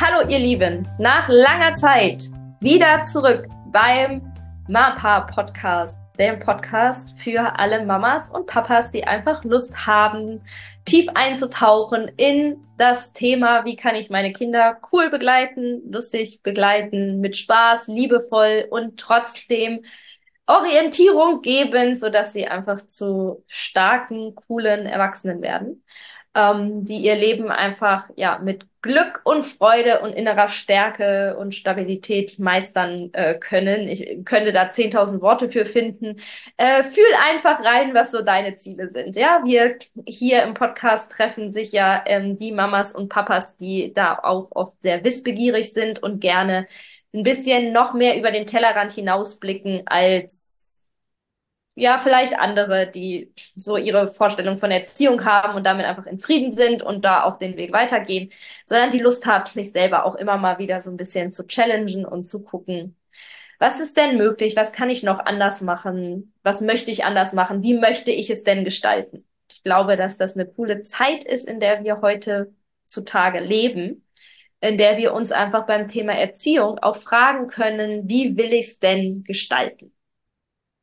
Hallo ihr Lieben, nach langer Zeit wieder zurück beim MAPA Podcast, dem Podcast für alle Mamas und Papas, die einfach Lust haben, tief einzutauchen in das Thema, wie kann ich meine Kinder cool begleiten, lustig begleiten, mit Spaß, liebevoll und trotzdem Orientierung geben, so dass sie einfach zu starken, coolen Erwachsenen werden ähm, die ihr Leben einfach ja mit Glück und Freude und innerer Stärke und Stabilität meistern äh, können. Ich könnte da 10.000 Worte für finden. Äh, fühl einfach rein, was so deine Ziele sind. Ja, wir hier im Podcast treffen sich ja ähm, die Mamas und Papas, die da auch oft sehr wissbegierig sind und gerne ein bisschen noch mehr über den Tellerrand hinausblicken als ja, vielleicht andere, die so ihre Vorstellung von Erziehung haben und damit einfach in Frieden sind und da auch den Weg weitergehen, sondern die Lust haben, sich selber auch immer mal wieder so ein bisschen zu challengen und zu gucken, was ist denn möglich? Was kann ich noch anders machen? Was möchte ich anders machen? Wie möchte ich es denn gestalten? Ich glaube, dass das eine coole Zeit ist, in der wir heute zutage leben, in der wir uns einfach beim Thema Erziehung auch fragen können, wie will ich es denn gestalten?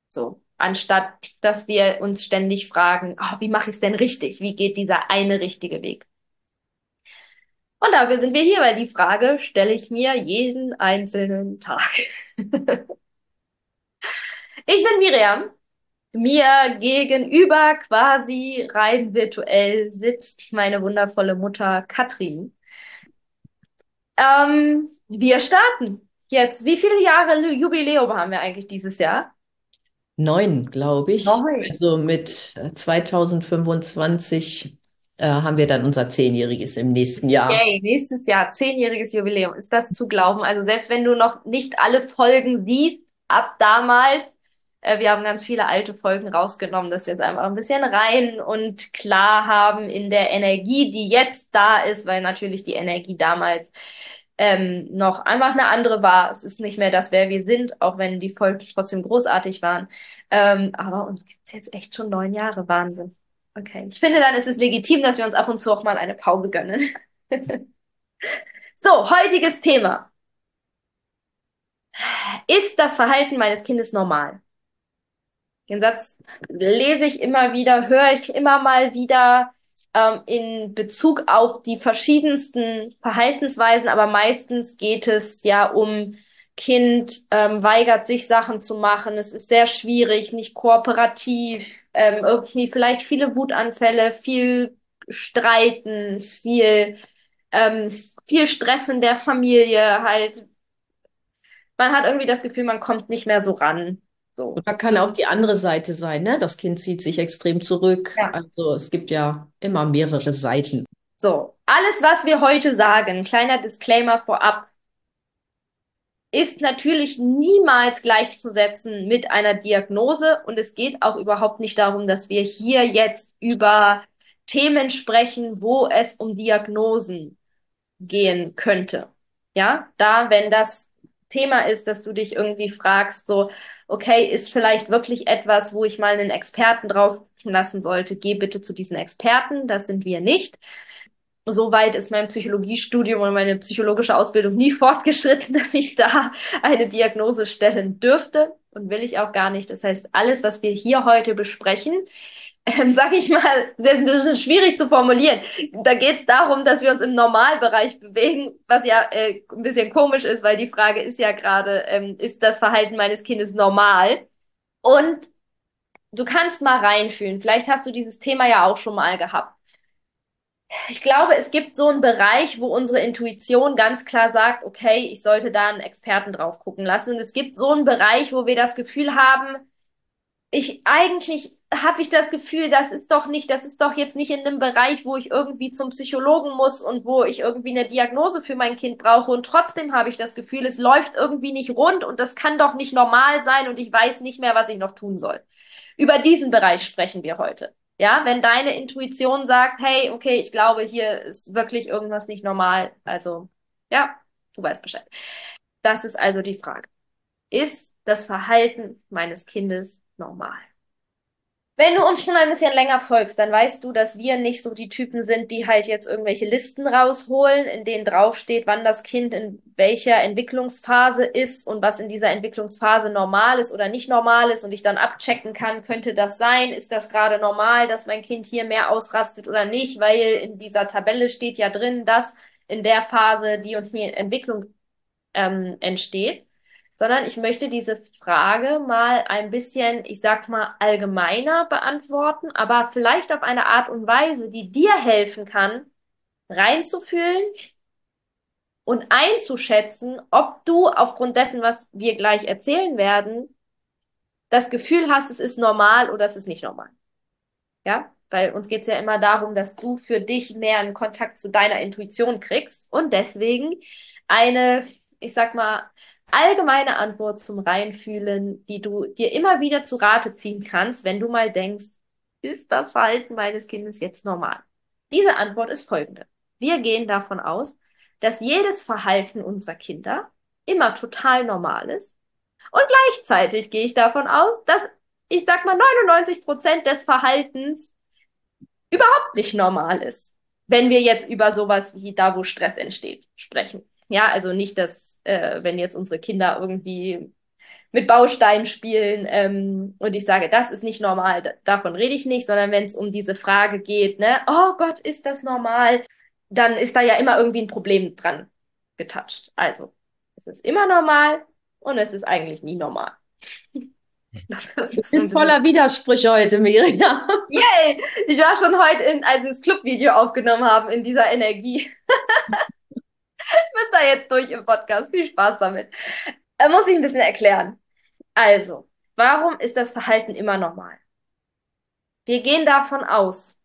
So anstatt dass wir uns ständig fragen, oh, wie mache ich es denn richtig? Wie geht dieser eine richtige Weg? Und dafür sind wir hier, weil die Frage stelle ich mir jeden einzelnen Tag. ich bin Miriam. Mir gegenüber quasi rein virtuell sitzt meine wundervolle Mutter Katrin. Ähm, wir starten jetzt. Wie viele Jahre Jubiläum haben wir eigentlich dieses Jahr? Neun, glaube ich. Neun. Also mit 2025 äh, haben wir dann unser Zehnjähriges im nächsten Jahr. Yay, nächstes Jahr, zehnjähriges Jubiläum. Ist das zu glauben? Also selbst wenn du noch nicht alle Folgen siehst, ab damals, äh, wir haben ganz viele alte Folgen rausgenommen, dass wir jetzt einfach ein bisschen rein und klar haben in der Energie, die jetzt da ist, weil natürlich die Energie damals ähm, noch einfach eine andere war. Es ist nicht mehr das, wer wir sind, auch wenn die Folgen trotzdem großartig waren. Ähm, aber uns gibt's jetzt echt schon neun Jahre. Wahnsinn. Okay. Ich finde, dann ist es legitim, dass wir uns ab und zu auch mal eine Pause gönnen. so, heutiges Thema. Ist das Verhalten meines Kindes normal? Den Satz lese ich immer wieder, höre ich immer mal wieder ähm, in Bezug auf die verschiedensten Verhaltensweisen, aber meistens geht es ja um Kind ähm, weigert sich Sachen zu machen, es ist sehr schwierig, nicht kooperativ, ähm, irgendwie vielleicht viele Wutanfälle, viel Streiten, viel ähm, viel Stress in der Familie, halt man hat irgendwie das Gefühl, man kommt nicht mehr so ran. So. Oder kann auch die andere Seite sein, ne? Das Kind zieht sich extrem zurück. Ja. Also es gibt ja immer mehrere Seiten. So, alles, was wir heute sagen, kleiner Disclaimer vorab, ist natürlich niemals gleichzusetzen mit einer Diagnose und es geht auch überhaupt nicht darum, dass wir hier jetzt über Themen sprechen, wo es um Diagnosen gehen könnte. Ja, da, wenn das Thema ist, dass du dich irgendwie fragst, so, okay, ist vielleicht wirklich etwas, wo ich mal einen Experten drauf lassen sollte, geh bitte zu diesen Experten, das sind wir nicht. Soweit ist mein Psychologiestudium und meine psychologische Ausbildung nie fortgeschritten, dass ich da eine Diagnose stellen dürfte und will ich auch gar nicht. Das heißt, alles, was wir hier heute besprechen, ähm, sag ich mal, das ist ein bisschen schwierig zu formulieren. Da geht es darum, dass wir uns im Normalbereich bewegen, was ja äh, ein bisschen komisch ist, weil die Frage ist ja gerade, ähm, ist das Verhalten meines Kindes normal? Und du kannst mal reinfühlen. Vielleicht hast du dieses Thema ja auch schon mal gehabt. Ich glaube, es gibt so einen Bereich, wo unsere Intuition ganz klar sagt, okay, ich sollte da einen Experten drauf gucken lassen. Und es gibt so einen Bereich, wo wir das Gefühl haben, ich eigentlich habe ich das Gefühl, das ist doch nicht, das ist doch jetzt nicht in einem Bereich, wo ich irgendwie zum Psychologen muss und wo ich irgendwie eine Diagnose für mein Kind brauche. Und trotzdem habe ich das Gefühl, es läuft irgendwie nicht rund und das kann doch nicht normal sein und ich weiß nicht mehr, was ich noch tun soll. Über diesen Bereich sprechen wir heute. Ja, wenn deine Intuition sagt, hey, okay, ich glaube, hier ist wirklich irgendwas nicht normal. Also, ja, du weißt Bescheid. Das ist also die Frage. Ist das Verhalten meines Kindes normal? Wenn du uns schon ein bisschen länger folgst, dann weißt du, dass wir nicht so die Typen sind, die halt jetzt irgendwelche Listen rausholen, in denen draufsteht, wann das Kind in welcher Entwicklungsphase ist und was in dieser Entwicklungsphase normal ist oder nicht normal ist und ich dann abchecken kann, könnte das sein, ist das gerade normal, dass mein Kind hier mehr ausrastet oder nicht, weil in dieser Tabelle steht ja drin, dass in der Phase die und die Entwicklung ähm, entsteht sondern ich möchte diese Frage mal ein bisschen, ich sag mal, allgemeiner beantworten, aber vielleicht auf eine Art und Weise, die dir helfen kann, reinzufühlen und einzuschätzen, ob du aufgrund dessen, was wir gleich erzählen werden, das Gefühl hast, es ist normal oder es ist nicht normal. Ja, weil uns geht's ja immer darum, dass du für dich mehr einen Kontakt zu deiner Intuition kriegst und deswegen eine, ich sag mal, allgemeine Antwort zum Reinfühlen, die du dir immer wieder zu Rate ziehen kannst, wenn du mal denkst, ist das Verhalten meines Kindes jetzt normal? Diese Antwort ist folgende. Wir gehen davon aus, dass jedes Verhalten unserer Kinder immer total normal ist. Und gleichzeitig gehe ich davon aus, dass ich sag mal 99 Prozent des Verhaltens überhaupt nicht normal ist. Wenn wir jetzt über sowas wie da, wo Stress entsteht, sprechen. Ja, also nicht, dass äh, wenn jetzt unsere Kinder irgendwie mit Bausteinen spielen ähm, und ich sage, das ist nicht normal, davon rede ich nicht, sondern wenn es um diese Frage geht, ne, oh Gott, ist das normal, dann ist da ja immer irgendwie ein Problem dran getatscht. Also, es ist immer normal und es ist eigentlich nie normal. Du bist voller Widersprüche heute, Miriam. Yay! Ich war schon heute, in, als wir das Clubvideo aufgenommen haben, in dieser Energie. müsst da jetzt durch im Podcast. Viel Spaß damit. Äh, muss ich ein bisschen erklären. Also, warum ist das Verhalten immer normal? Wir gehen davon aus,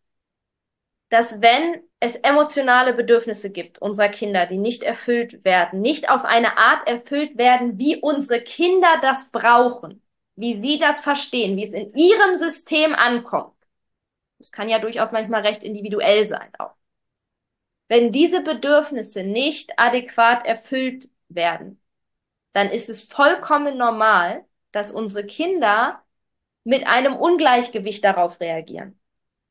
dass wenn es emotionale Bedürfnisse gibt unserer Kinder, die nicht erfüllt werden, nicht auf eine Art erfüllt werden, wie unsere Kinder das brauchen, wie sie das verstehen, wie es in ihrem System ankommt. Das kann ja durchaus manchmal recht individuell sein auch. Wenn diese Bedürfnisse nicht adäquat erfüllt werden, dann ist es vollkommen normal, dass unsere Kinder mit einem Ungleichgewicht darauf reagieren.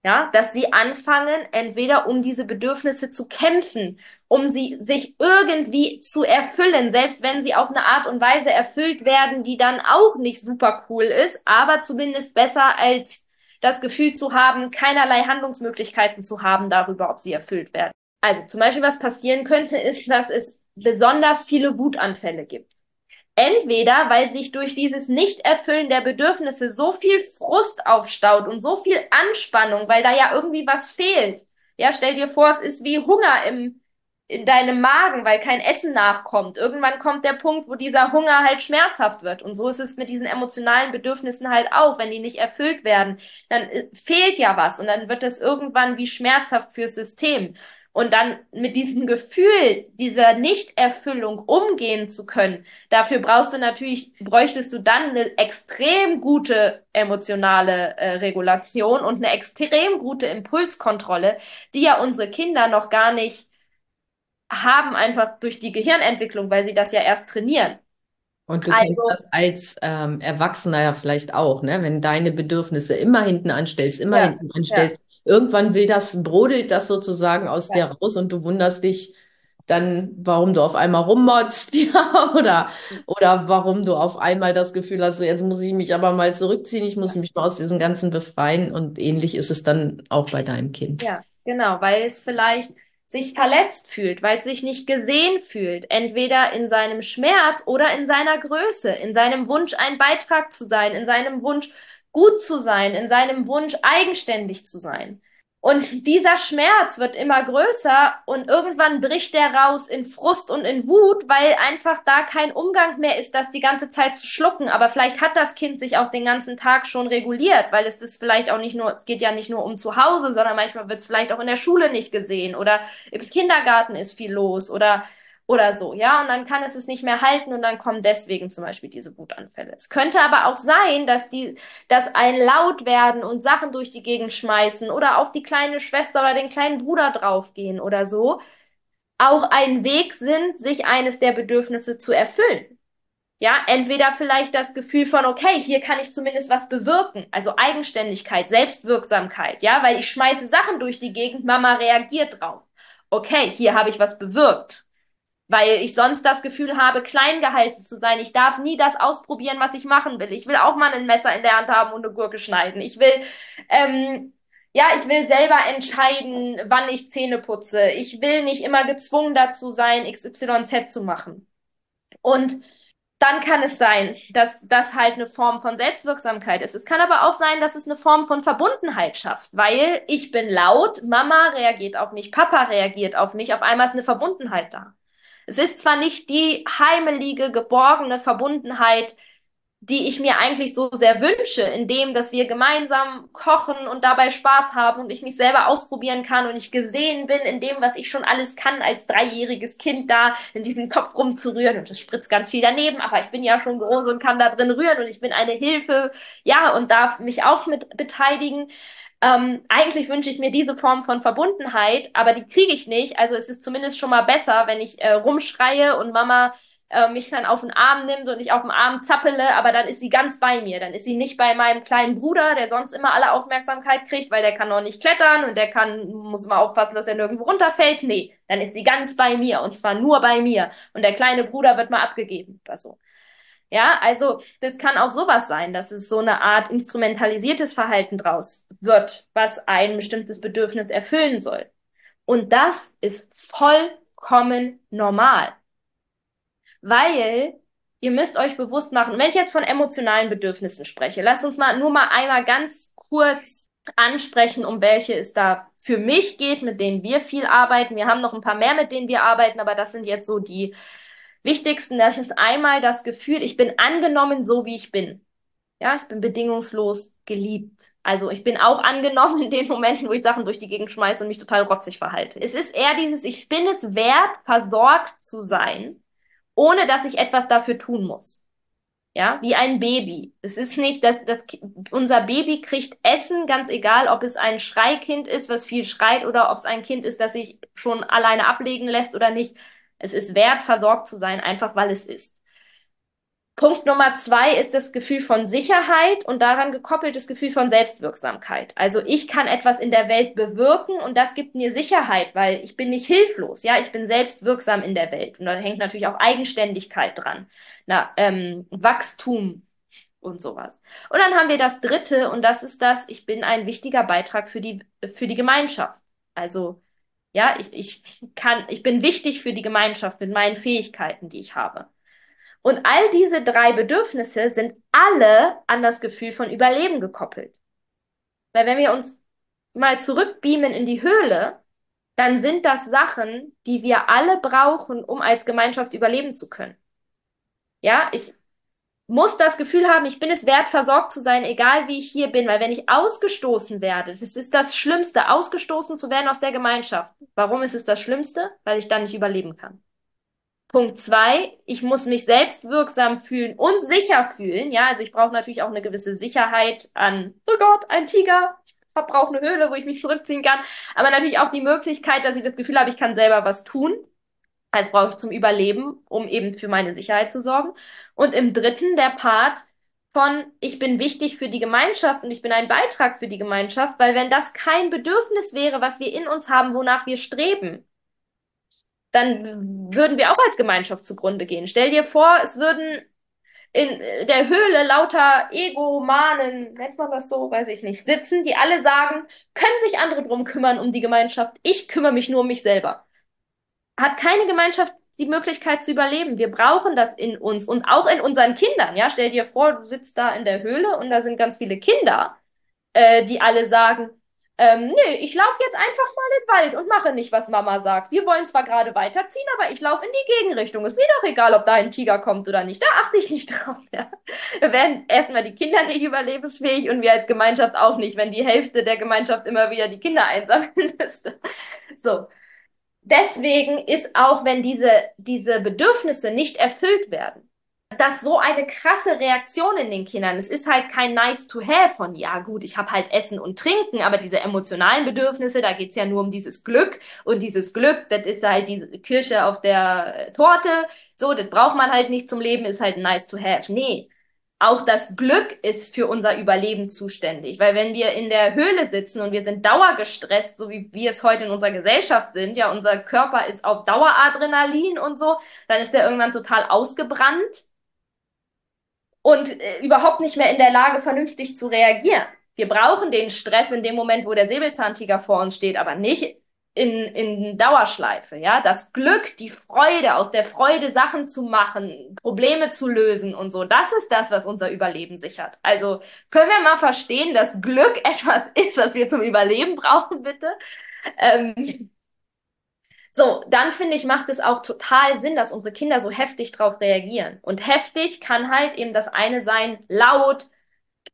Ja, dass sie anfangen, entweder um diese Bedürfnisse zu kämpfen, um sie sich irgendwie zu erfüllen, selbst wenn sie auf eine Art und Weise erfüllt werden, die dann auch nicht super cool ist, aber zumindest besser als das Gefühl zu haben, keinerlei Handlungsmöglichkeiten zu haben darüber, ob sie erfüllt werden. Also zum Beispiel, was passieren könnte, ist, dass es besonders viele Wutanfälle gibt. Entweder, weil sich durch dieses Nicht-Erfüllen der Bedürfnisse so viel Frust aufstaut und so viel Anspannung, weil da ja irgendwie was fehlt. Ja, stell dir vor, es ist wie Hunger im, in deinem Magen, weil kein Essen nachkommt. Irgendwann kommt der Punkt, wo dieser Hunger halt schmerzhaft wird. Und so ist es mit diesen emotionalen Bedürfnissen halt auch. Wenn die nicht erfüllt werden, dann äh, fehlt ja was und dann wird das irgendwann wie schmerzhaft fürs System. Und dann mit diesem Gefühl dieser Nichterfüllung umgehen zu können, dafür brauchst du natürlich, bräuchtest du dann eine extrem gute emotionale äh, Regulation und eine extrem gute Impulskontrolle, die ja unsere Kinder noch gar nicht haben, einfach durch die Gehirnentwicklung, weil sie das ja erst trainieren. Und du also, kennst das als ähm, Erwachsener ja vielleicht auch, ne? Wenn deine Bedürfnisse immer hinten anstellst, immer ja, hinten anstellst, ja irgendwann will das, brodelt das sozusagen aus ja. dir raus und du wunderst dich dann, warum du auf einmal rummotzt, ja, oder, oder warum du auf einmal das Gefühl hast, so jetzt muss ich mich aber mal zurückziehen, ich muss mich mal aus diesem Ganzen befreien und ähnlich ist es dann auch bei deinem Kind. Ja, genau, weil es vielleicht sich verletzt fühlt, weil es sich nicht gesehen fühlt, entweder in seinem Schmerz oder in seiner Größe, in seinem Wunsch, ein Beitrag zu sein, in seinem Wunsch, gut zu sein, in seinem Wunsch eigenständig zu sein. Und dieser Schmerz wird immer größer und irgendwann bricht der raus in Frust und in Wut, weil einfach da kein Umgang mehr ist, das die ganze Zeit zu schlucken. Aber vielleicht hat das Kind sich auch den ganzen Tag schon reguliert, weil es das vielleicht auch nicht nur, es geht ja nicht nur um zu Hause, sondern manchmal wird es vielleicht auch in der Schule nicht gesehen oder im Kindergarten ist viel los oder oder so, ja, und dann kann es es nicht mehr halten und dann kommen deswegen zum Beispiel diese Wutanfälle. Es könnte aber auch sein, dass die, dass ein laut werden und Sachen durch die Gegend schmeißen oder auf die kleine Schwester oder den kleinen Bruder draufgehen oder so, auch ein Weg sind, sich eines der Bedürfnisse zu erfüllen. Ja, entweder vielleicht das Gefühl von, okay, hier kann ich zumindest was bewirken, also Eigenständigkeit, Selbstwirksamkeit, ja, weil ich schmeiße Sachen durch die Gegend, Mama reagiert drauf. Okay, hier habe ich was bewirkt weil ich sonst das Gefühl habe, klein gehalten zu sein. Ich darf nie das ausprobieren, was ich machen will. Ich will auch mal ein Messer in der Hand haben und eine Gurke schneiden. Ich will, ähm, ja, ich will selber entscheiden, wann ich Zähne putze. Ich will nicht immer gezwungen dazu sein, XYZ zu machen. Und dann kann es sein, dass das halt eine Form von Selbstwirksamkeit ist. Es kann aber auch sein, dass es eine Form von Verbundenheit schafft, weil ich bin laut, Mama reagiert auf mich, Papa reagiert auf mich, auf einmal ist eine Verbundenheit da. Es ist zwar nicht die heimelige, geborgene Verbundenheit, die ich mir eigentlich so sehr wünsche, in dem, dass wir gemeinsam kochen und dabei Spaß haben und ich mich selber ausprobieren kann und ich gesehen bin in dem, was ich schon alles kann als dreijähriges Kind da in diesem Topf rumzurühren und es spritzt ganz viel daneben, aber ich bin ja schon groß und kann da drin rühren und ich bin eine Hilfe, ja, und darf mich auch mit beteiligen. Ähm, eigentlich wünsche ich mir diese Form von Verbundenheit, aber die kriege ich nicht. Also es ist zumindest schon mal besser, wenn ich äh, rumschreie und Mama äh, mich dann auf den Arm nimmt und ich auf dem Arm zappele, aber dann ist sie ganz bei mir. Dann ist sie nicht bei meinem kleinen Bruder, der sonst immer alle Aufmerksamkeit kriegt, weil der kann noch nicht klettern und der kann, muss mal aufpassen, dass er nirgendwo runterfällt. Nee, dann ist sie ganz bei mir und zwar nur bei mir. Und der kleine Bruder wird mal abgegeben oder so. Ja, also das kann auch sowas sein, dass es so eine Art instrumentalisiertes Verhalten draus wird, was ein bestimmtes Bedürfnis erfüllen soll. Und das ist vollkommen normal. Weil ihr müsst euch bewusst machen, wenn ich jetzt von emotionalen Bedürfnissen spreche, lasst uns mal nur mal einmal ganz kurz ansprechen, um welche es da für mich geht, mit denen wir viel arbeiten. Wir haben noch ein paar mehr, mit denen wir arbeiten, aber das sind jetzt so die wichtigsten, das ist einmal das Gefühl, ich bin angenommen, so wie ich bin. Ja, ich bin bedingungslos geliebt. Also ich bin auch angenommen in den Momenten, wo ich Sachen durch die Gegend schmeiße und mich total rotzig verhalte. Es ist eher dieses, ich bin es wert, versorgt zu sein, ohne dass ich etwas dafür tun muss. Ja, wie ein Baby. Es ist nicht, dass, dass unser Baby kriegt Essen, ganz egal, ob es ein Schreikind ist, was viel schreit, oder ob es ein Kind ist, das sich schon alleine ablegen lässt oder nicht. Es ist wert, versorgt zu sein, einfach weil es ist. Punkt Nummer zwei ist das Gefühl von Sicherheit und daran gekoppelt das Gefühl von Selbstwirksamkeit. Also ich kann etwas in der Welt bewirken und das gibt mir Sicherheit, weil ich bin nicht hilflos. Ja, ich bin selbstwirksam in der Welt. Und da hängt natürlich auch Eigenständigkeit dran. Na, ähm, Wachstum und sowas. Und dann haben wir das dritte und das ist das, ich bin ein wichtiger Beitrag für die, für die Gemeinschaft. Also ja, ich, ich kann, ich bin wichtig für die Gemeinschaft mit meinen Fähigkeiten, die ich habe. Und all diese drei Bedürfnisse sind alle an das Gefühl von Überleben gekoppelt. Weil wenn wir uns mal zurückbeamen in die Höhle, dann sind das Sachen, die wir alle brauchen, um als Gemeinschaft überleben zu können. Ja, ich, muss das Gefühl haben, ich bin es wert, versorgt zu sein, egal wie ich hier bin, weil wenn ich ausgestoßen werde, das ist das Schlimmste, ausgestoßen zu werden aus der Gemeinschaft. Warum ist es das Schlimmste? Weil ich dann nicht überleben kann. Punkt zwei, ich muss mich selbstwirksam fühlen und sicher fühlen. Ja, also ich brauche natürlich auch eine gewisse Sicherheit an, oh Gott, ein Tiger, ich brauche eine Höhle, wo ich mich zurückziehen kann. Aber natürlich auch die Möglichkeit, dass ich das Gefühl habe, ich kann selber was tun. Das brauche ich zum Überleben, um eben für meine Sicherheit zu sorgen. Und im dritten der Part von, ich bin wichtig für die Gemeinschaft und ich bin ein Beitrag für die Gemeinschaft, weil wenn das kein Bedürfnis wäre, was wir in uns haben, wonach wir streben, dann würden wir auch als Gemeinschaft zugrunde gehen. Stell dir vor, es würden in der Höhle lauter Egomanen, nennt man das so, weiß ich nicht, sitzen, die alle sagen, können sich andere drum kümmern um die Gemeinschaft, ich kümmere mich nur um mich selber hat keine Gemeinschaft die Möglichkeit zu überleben. Wir brauchen das in uns und auch in unseren Kindern. Ja, stell dir vor, du sitzt da in der Höhle und da sind ganz viele Kinder, äh, die alle sagen, ähm, nö, ich laufe jetzt einfach mal in den Wald und mache nicht, was Mama sagt. Wir wollen zwar gerade weiterziehen, aber ich laufe in die Gegenrichtung. Ist mir doch egal, ob da ein Tiger kommt oder nicht. Da achte ich nicht drauf. Ja. Da werden erstmal die Kinder nicht überlebensfähig und wir als Gemeinschaft auch nicht, wenn die Hälfte der Gemeinschaft immer wieder die Kinder einsammeln müsste. So deswegen ist auch, wenn diese, diese Bedürfnisse nicht erfüllt werden, dass so eine krasse Reaktion in den Kindern, es ist halt kein nice to have von, ja gut, ich habe halt Essen und Trinken, aber diese emotionalen Bedürfnisse, da geht's ja nur um dieses Glück und dieses Glück, das ist halt die Kirsche auf der Torte, so, das braucht man halt nicht zum Leben, ist halt nice to have. Nee, auch das Glück ist für unser Überleben zuständig. Weil wenn wir in der Höhle sitzen und wir sind dauergestresst, so wie wir es heute in unserer Gesellschaft sind, ja, unser Körper ist auf Daueradrenalin und so, dann ist der irgendwann total ausgebrannt und äh, überhaupt nicht mehr in der Lage, vernünftig zu reagieren. Wir brauchen den Stress in dem Moment, wo der Säbelzahntiger vor uns steht, aber nicht in, in Dauerschleife, ja. Das Glück, die Freude, aus der Freude Sachen zu machen, Probleme zu lösen und so, das ist das, was unser Überleben sichert. Also können wir mal verstehen, dass Glück etwas ist, was wir zum Überleben brauchen, bitte. Ähm, so, dann finde ich, macht es auch total Sinn, dass unsere Kinder so heftig drauf reagieren. Und heftig kann halt eben das eine sein, laut,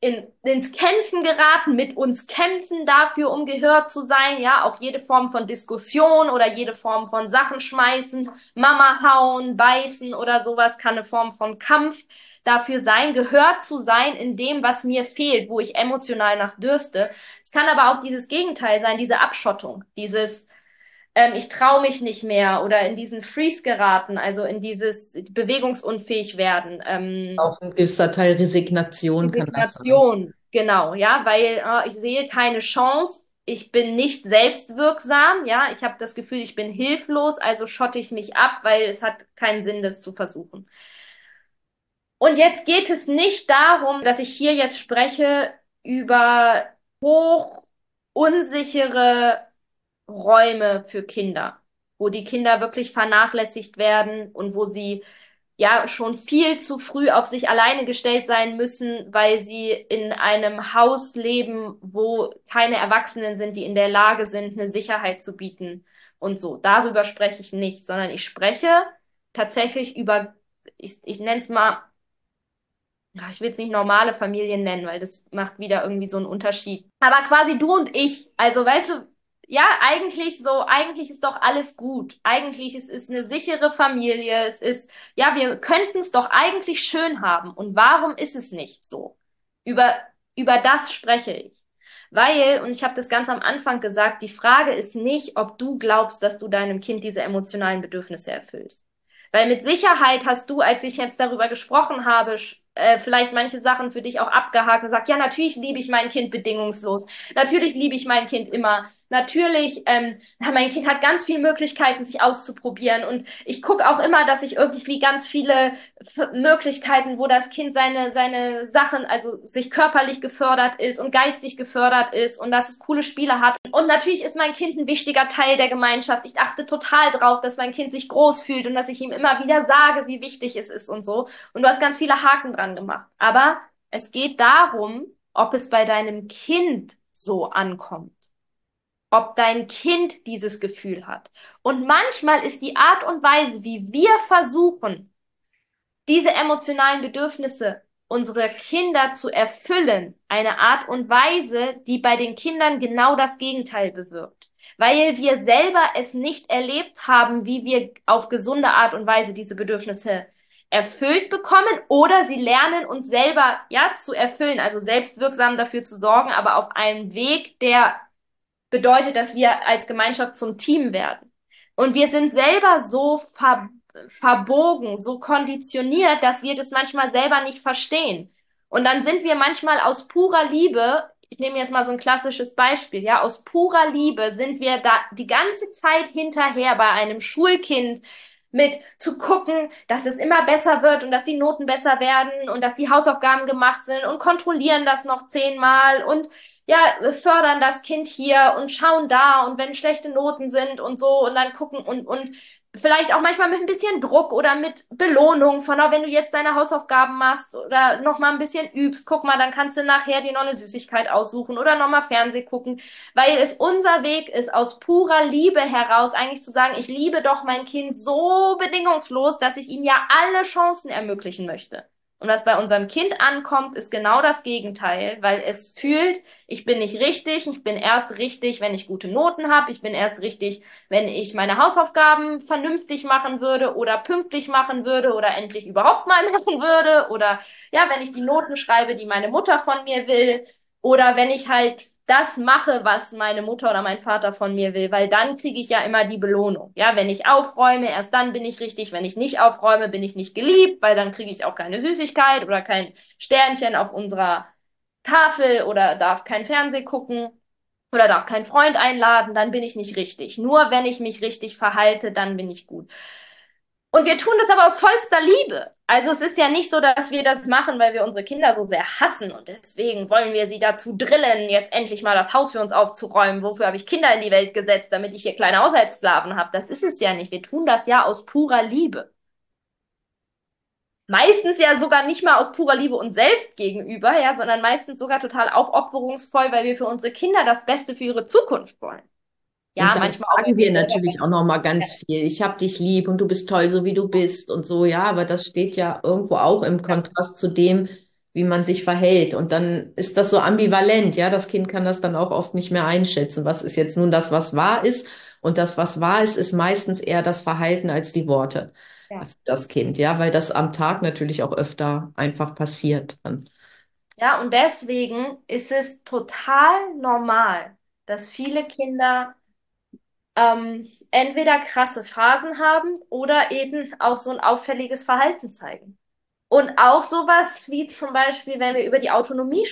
in, ins Kämpfen geraten, mit uns kämpfen dafür, um gehört zu sein, ja, auch jede Form von Diskussion oder jede Form von Sachen schmeißen, Mama hauen, beißen oder sowas kann eine Form von Kampf dafür sein, gehört zu sein in dem, was mir fehlt, wo ich emotional nach dürste. Es kann aber auch dieses Gegenteil sein, diese Abschottung, dieses ähm, ich traue mich nicht mehr oder in diesen Freeze geraten, also in dieses bewegungsunfähig werden. Ähm, Auch ein gewisser Teil Resignation, Resignation kann das sein. genau, ja, weil äh, ich sehe keine Chance. Ich bin nicht selbstwirksam, ja, ich habe das Gefühl, ich bin hilflos, also schotte ich mich ab, weil es hat keinen Sinn, das zu versuchen. Und jetzt geht es nicht darum, dass ich hier jetzt spreche über hoch unsichere Räume für Kinder, wo die Kinder wirklich vernachlässigt werden und wo sie ja schon viel zu früh auf sich alleine gestellt sein müssen, weil sie in einem Haus leben, wo keine Erwachsenen sind, die in der Lage sind, eine Sicherheit zu bieten und so. Darüber spreche ich nicht, sondern ich spreche tatsächlich über, ich, ich nenne es mal, ja, ich will es nicht normale Familien nennen, weil das macht wieder irgendwie so einen Unterschied. Aber quasi du und ich, also weißt du, ja, eigentlich so, eigentlich ist doch alles gut. Eigentlich ist es eine sichere Familie. Es ist, ja, wir könnten es doch eigentlich schön haben. Und warum ist es nicht so? Über, über das spreche ich. Weil, und ich habe das ganz am Anfang gesagt, die Frage ist nicht, ob du glaubst, dass du deinem Kind diese emotionalen Bedürfnisse erfüllst. Weil mit Sicherheit hast du, als ich jetzt darüber gesprochen habe, äh, vielleicht manche Sachen für dich auch abgehakt und sagt, ja, natürlich liebe ich mein Kind bedingungslos. Natürlich liebe ich mein Kind immer. Natürlich, ähm, mein Kind hat ganz viele Möglichkeiten, sich auszuprobieren. Und ich gucke auch immer, dass ich irgendwie ganz viele Möglichkeiten, wo das Kind seine, seine Sachen, also sich körperlich gefördert ist und geistig gefördert ist und dass es coole Spiele hat. Und natürlich ist mein Kind ein wichtiger Teil der Gemeinschaft. Ich achte total drauf, dass mein Kind sich groß fühlt und dass ich ihm immer wieder sage, wie wichtig es ist und so. Und du hast ganz viele Haken dran gemacht. Aber es geht darum, ob es bei deinem Kind so ankommt ob dein Kind dieses Gefühl hat. Und manchmal ist die Art und Weise, wie wir versuchen, diese emotionalen Bedürfnisse unserer Kinder zu erfüllen, eine Art und Weise, die bei den Kindern genau das Gegenteil bewirkt. Weil wir selber es nicht erlebt haben, wie wir auf gesunde Art und Weise diese Bedürfnisse erfüllt bekommen oder sie lernen uns selber ja zu erfüllen, also selbstwirksam dafür zu sorgen, aber auf einem Weg, der bedeutet, dass wir als Gemeinschaft zum Team werden. Und wir sind selber so ver verbogen, so konditioniert, dass wir das manchmal selber nicht verstehen. Und dann sind wir manchmal aus purer Liebe, ich nehme jetzt mal so ein klassisches Beispiel, ja, aus purer Liebe sind wir da die ganze Zeit hinterher bei einem Schulkind, mit zu gucken, dass es immer besser wird und dass die Noten besser werden und dass die Hausaufgaben gemacht sind und kontrollieren das noch zehnmal und ja, fördern das Kind hier und schauen da und wenn schlechte Noten sind und so und dann gucken und, und vielleicht auch manchmal mit ein bisschen Druck oder mit Belohnung von, oh, wenn du jetzt deine Hausaufgaben machst oder noch mal ein bisschen übst, guck mal, dann kannst du nachher dir noch eine Süßigkeit aussuchen oder noch mal Fernseh gucken, weil es unser Weg ist, aus purer Liebe heraus eigentlich zu sagen, ich liebe doch mein Kind so bedingungslos, dass ich ihm ja alle Chancen ermöglichen möchte. Und was bei unserem Kind ankommt, ist genau das Gegenteil, weil es fühlt, ich bin nicht richtig, ich bin erst richtig, wenn ich gute Noten habe, ich bin erst richtig, wenn ich meine Hausaufgaben vernünftig machen würde oder pünktlich machen würde oder endlich überhaupt mal machen würde oder ja, wenn ich die Noten schreibe, die meine Mutter von mir will oder wenn ich halt das mache, was meine Mutter oder mein Vater von mir will, weil dann kriege ich ja immer die Belohnung. Ja, wenn ich aufräume, erst dann bin ich richtig. Wenn ich nicht aufräume, bin ich nicht geliebt, weil dann kriege ich auch keine Süßigkeit oder kein Sternchen auf unserer Tafel oder darf kein Fernseh gucken oder darf keinen Freund einladen, dann bin ich nicht richtig. Nur wenn ich mich richtig verhalte, dann bin ich gut. Und wir tun das aber aus vollster Liebe. Also es ist ja nicht so, dass wir das machen, weil wir unsere Kinder so sehr hassen und deswegen wollen wir sie dazu drillen, jetzt endlich mal das Haus für uns aufzuräumen. Wofür habe ich Kinder in die Welt gesetzt, damit ich hier kleine Haushaltssklaven habe? Das ist es ja nicht. Wir tun das ja aus purer Liebe. Meistens ja sogar nicht mal aus purer Liebe uns selbst gegenüber, ja, sondern meistens sogar total aufopferungsvoll, weil wir für unsere Kinder das Beste für ihre Zukunft wollen. Ja, und manchmal sagen wir natürlich auch noch mal ganz viel. Ich habe dich lieb und du bist toll, so wie du bist und so. Ja, aber das steht ja irgendwo auch im Kontrast zu dem, wie man sich verhält. Und dann ist das so ambivalent. Ja, das Kind kann das dann auch oft nicht mehr einschätzen. Was ist jetzt nun das, was wahr ist? Und das, was wahr ist, ist meistens eher das Verhalten als die Worte. Ja. Das Kind, ja, weil das am Tag natürlich auch öfter einfach passiert. Dann. Ja, und deswegen ist es total normal, dass viele Kinder ähm, entweder krasse Phasen haben oder eben auch so ein auffälliges Verhalten zeigen. Und auch sowas wie zum Beispiel, wenn wir über die Autonomie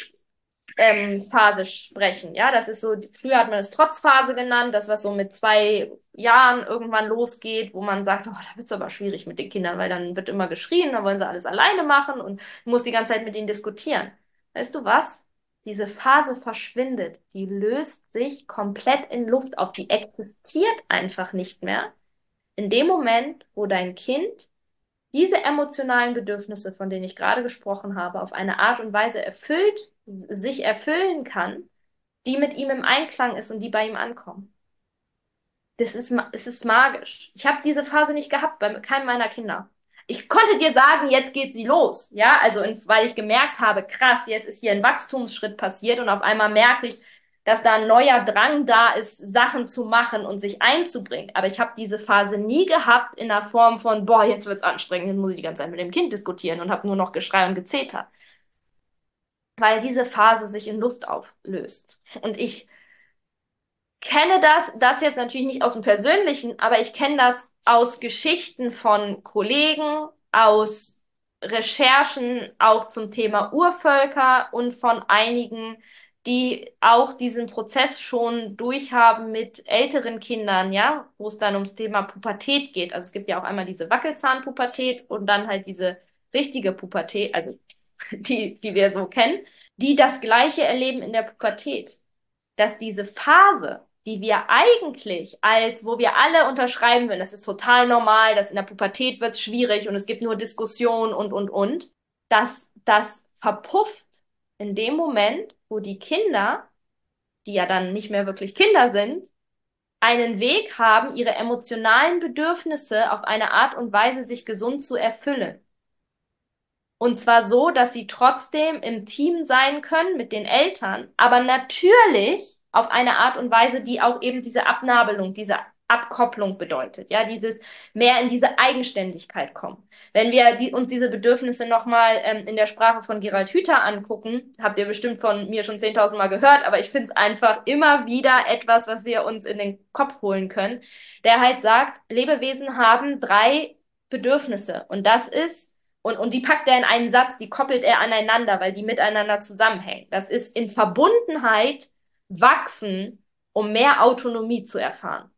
ähm, sprechen. Ja, das ist so, früher hat man es Trotzphase genannt, das was so mit zwei Jahren irgendwann losgeht, wo man sagt, oh, da wird's aber schwierig mit den Kindern, weil dann wird immer geschrien, dann wollen sie alles alleine machen und muss die ganze Zeit mit ihnen diskutieren. Weißt du was? Diese Phase verschwindet, die löst sich komplett in Luft auf, die existiert einfach nicht mehr. In dem Moment, wo dein Kind diese emotionalen Bedürfnisse, von denen ich gerade gesprochen habe, auf eine Art und Weise erfüllt, sich erfüllen kann, die mit ihm im Einklang ist und die bei ihm ankommen. Das ist, es ist magisch. Ich habe diese Phase nicht gehabt bei keinem meiner Kinder ich konnte dir sagen, jetzt geht sie los. Ja, also weil ich gemerkt habe, krass, jetzt ist hier ein Wachstumsschritt passiert und auf einmal merke ich, dass da ein neuer Drang da ist, Sachen zu machen und sich einzubringen. Aber ich habe diese Phase nie gehabt in der Form von, boah, jetzt wird's anstrengend, jetzt muss ich die ganze Zeit mit dem Kind diskutieren und habe nur noch Geschrei und Gezeter. Weil diese Phase sich in Luft auflöst. Und ich kenne das, das jetzt natürlich nicht aus dem Persönlichen, aber ich kenne das aus Geschichten von Kollegen, aus Recherchen auch zum Thema Urvölker und von einigen, die auch diesen Prozess schon durchhaben mit älteren Kindern, ja, wo es dann ums Thema Pubertät geht. Also es gibt ja auch einmal diese Wackelzahnpubertät und dann halt diese richtige Pubertät, also die, die wir so kennen, die das Gleiche erleben in der Pubertät. Dass diese Phase die wir eigentlich als, wo wir alle unterschreiben würden, das ist total normal, dass in der Pubertät wird es schwierig und es gibt nur Diskussionen und, und, und, dass das verpufft in dem Moment, wo die Kinder, die ja dann nicht mehr wirklich Kinder sind, einen Weg haben, ihre emotionalen Bedürfnisse auf eine Art und Weise sich gesund zu erfüllen. Und zwar so, dass sie trotzdem im Team sein können mit den Eltern, aber natürlich auf eine Art und Weise, die auch eben diese Abnabelung, diese Abkopplung bedeutet, ja, dieses mehr in diese Eigenständigkeit kommen. Wenn wir die, uns diese Bedürfnisse nochmal ähm, in der Sprache von Gerald Hüther angucken, habt ihr bestimmt von mir schon 10.000 Mal gehört, aber ich finde es einfach immer wieder etwas, was wir uns in den Kopf holen können, der halt sagt, Lebewesen haben drei Bedürfnisse und das ist und, und die packt er in einen Satz, die koppelt er aneinander, weil die miteinander zusammenhängen. Das ist in Verbundenheit wachsen, um mehr Autonomie zu erfahren.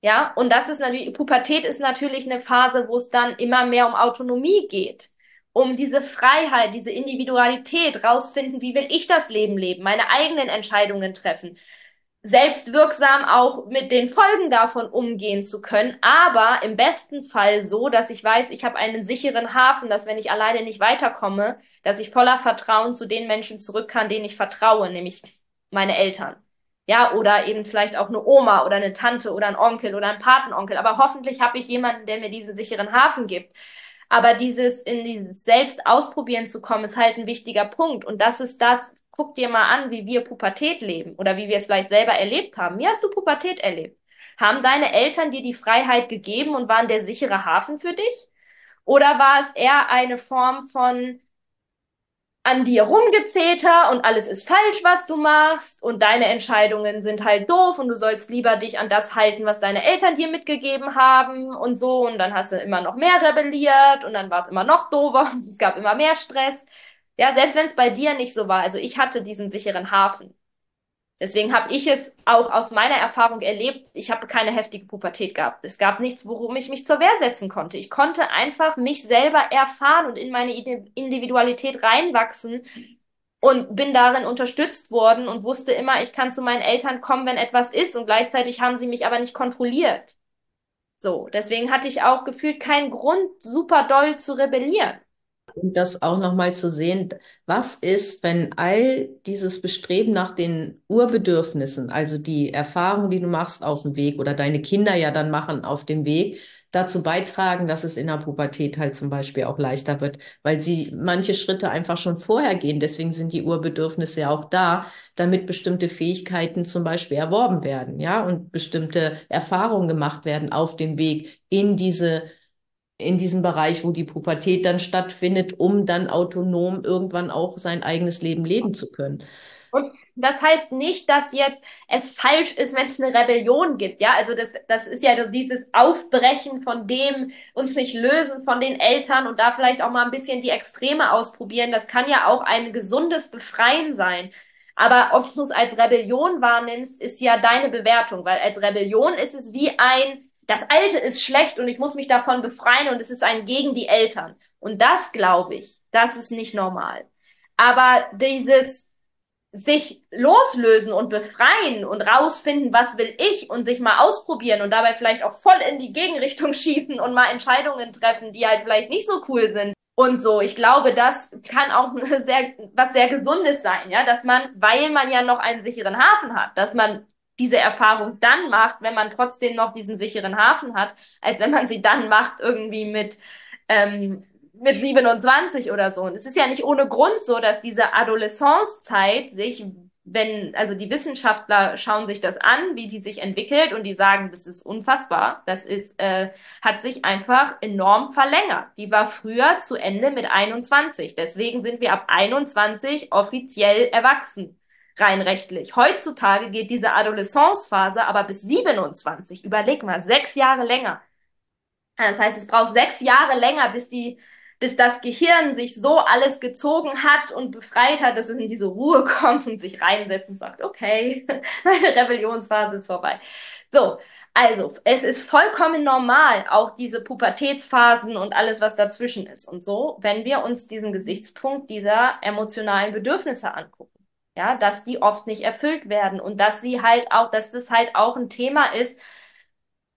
Ja, und das ist natürlich, Pubertät ist natürlich eine Phase, wo es dann immer mehr um Autonomie geht, um diese Freiheit, diese Individualität, rausfinden, wie will ich das Leben leben, meine eigenen Entscheidungen treffen, selbstwirksam auch mit den Folgen davon umgehen zu können, aber im besten Fall so, dass ich weiß, ich habe einen sicheren Hafen, dass wenn ich alleine nicht weiterkomme, dass ich voller Vertrauen zu den Menschen zurück kann, denen ich vertraue, nämlich meine Eltern. Ja, oder eben vielleicht auch eine Oma oder eine Tante oder ein Onkel oder ein Patenonkel, aber hoffentlich habe ich jemanden, der mir diesen sicheren Hafen gibt. Aber dieses in dieses Selbst ausprobieren zu kommen, ist halt ein wichtiger Punkt. Und das ist das, guck dir mal an, wie wir Pubertät leben oder wie wir es vielleicht selber erlebt haben. Wie hast du Pubertät erlebt? Haben deine Eltern dir die Freiheit gegeben und waren der sichere Hafen für dich? Oder war es eher eine Form von an dir rumgezeter und alles ist falsch, was du machst und deine Entscheidungen sind halt doof und du sollst lieber dich an das halten, was deine Eltern dir mitgegeben haben und so und dann hast du immer noch mehr rebelliert und dann war es immer noch doofer und es gab immer mehr Stress. Ja, selbst wenn es bei dir nicht so war. Also ich hatte diesen sicheren Hafen. Deswegen habe ich es auch aus meiner Erfahrung erlebt. Ich habe keine heftige Pubertät gehabt. Es gab nichts, worum ich mich zur Wehr setzen konnte. Ich konnte einfach mich selber erfahren und in meine Individualität reinwachsen und bin darin unterstützt worden und wusste immer, ich kann zu meinen Eltern kommen, wenn etwas ist und gleichzeitig haben sie mich aber nicht kontrolliert. So, deswegen hatte ich auch gefühlt keinen Grund, super doll zu rebellieren. Und das auch nochmal zu sehen, was ist, wenn all dieses Bestreben nach den Urbedürfnissen, also die Erfahrungen, die du machst auf dem Weg oder deine Kinder ja dann machen auf dem Weg, dazu beitragen, dass es in der Pubertät halt zum Beispiel auch leichter wird, weil sie manche Schritte einfach schon vorher gehen. Deswegen sind die Urbedürfnisse ja auch da, damit bestimmte Fähigkeiten zum Beispiel erworben werden, ja, und bestimmte Erfahrungen gemacht werden auf dem Weg in diese in diesem Bereich, wo die Pubertät dann stattfindet, um dann autonom irgendwann auch sein eigenes Leben leben zu können. Und das heißt nicht, dass jetzt es falsch ist, wenn es eine Rebellion gibt, ja. Also das, das ist ja dieses Aufbrechen von dem, uns nicht lösen von den Eltern und da vielleicht auch mal ein bisschen die Extreme ausprobieren. Das kann ja auch ein gesundes Befreien sein. Aber ob du es als Rebellion wahrnimmst, ist ja deine Bewertung, weil als Rebellion ist es wie ein das Alte ist schlecht und ich muss mich davon befreien und es ist ein gegen die Eltern. Und das glaube ich, das ist nicht normal. Aber dieses sich loslösen und befreien und rausfinden, was will ich und sich mal ausprobieren und dabei vielleicht auch voll in die Gegenrichtung schießen und mal Entscheidungen treffen, die halt vielleicht nicht so cool sind und so. Ich glaube, das kann auch sehr, was sehr Gesundes sein, ja, dass man, weil man ja noch einen sicheren Hafen hat, dass man diese Erfahrung dann macht, wenn man trotzdem noch diesen sicheren Hafen hat, als wenn man sie dann macht irgendwie mit, ähm, mit 27 oder so. Und es ist ja nicht ohne Grund so, dass diese Adolescence-Zeit sich, wenn, also die Wissenschaftler schauen sich das an, wie die sich entwickelt und die sagen, das ist unfassbar. Das ist, äh, hat sich einfach enorm verlängert. Die war früher zu Ende mit 21. Deswegen sind wir ab 21 offiziell erwachsen rein rechtlich. Heutzutage geht diese Adolescence-Phase aber bis 27. Überleg mal, sechs Jahre länger. Das heißt, es braucht sechs Jahre länger, bis die, bis das Gehirn sich so alles gezogen hat und befreit hat, dass es in diese Ruhe kommt und sich reinsetzt und sagt, okay, meine Rebellionsphase ist vorbei. So. Also, es ist vollkommen normal, auch diese Pubertätsphasen und alles, was dazwischen ist und so, wenn wir uns diesen Gesichtspunkt dieser emotionalen Bedürfnisse angucken ja, dass die oft nicht erfüllt werden und dass sie halt auch, dass das halt auch ein Thema ist,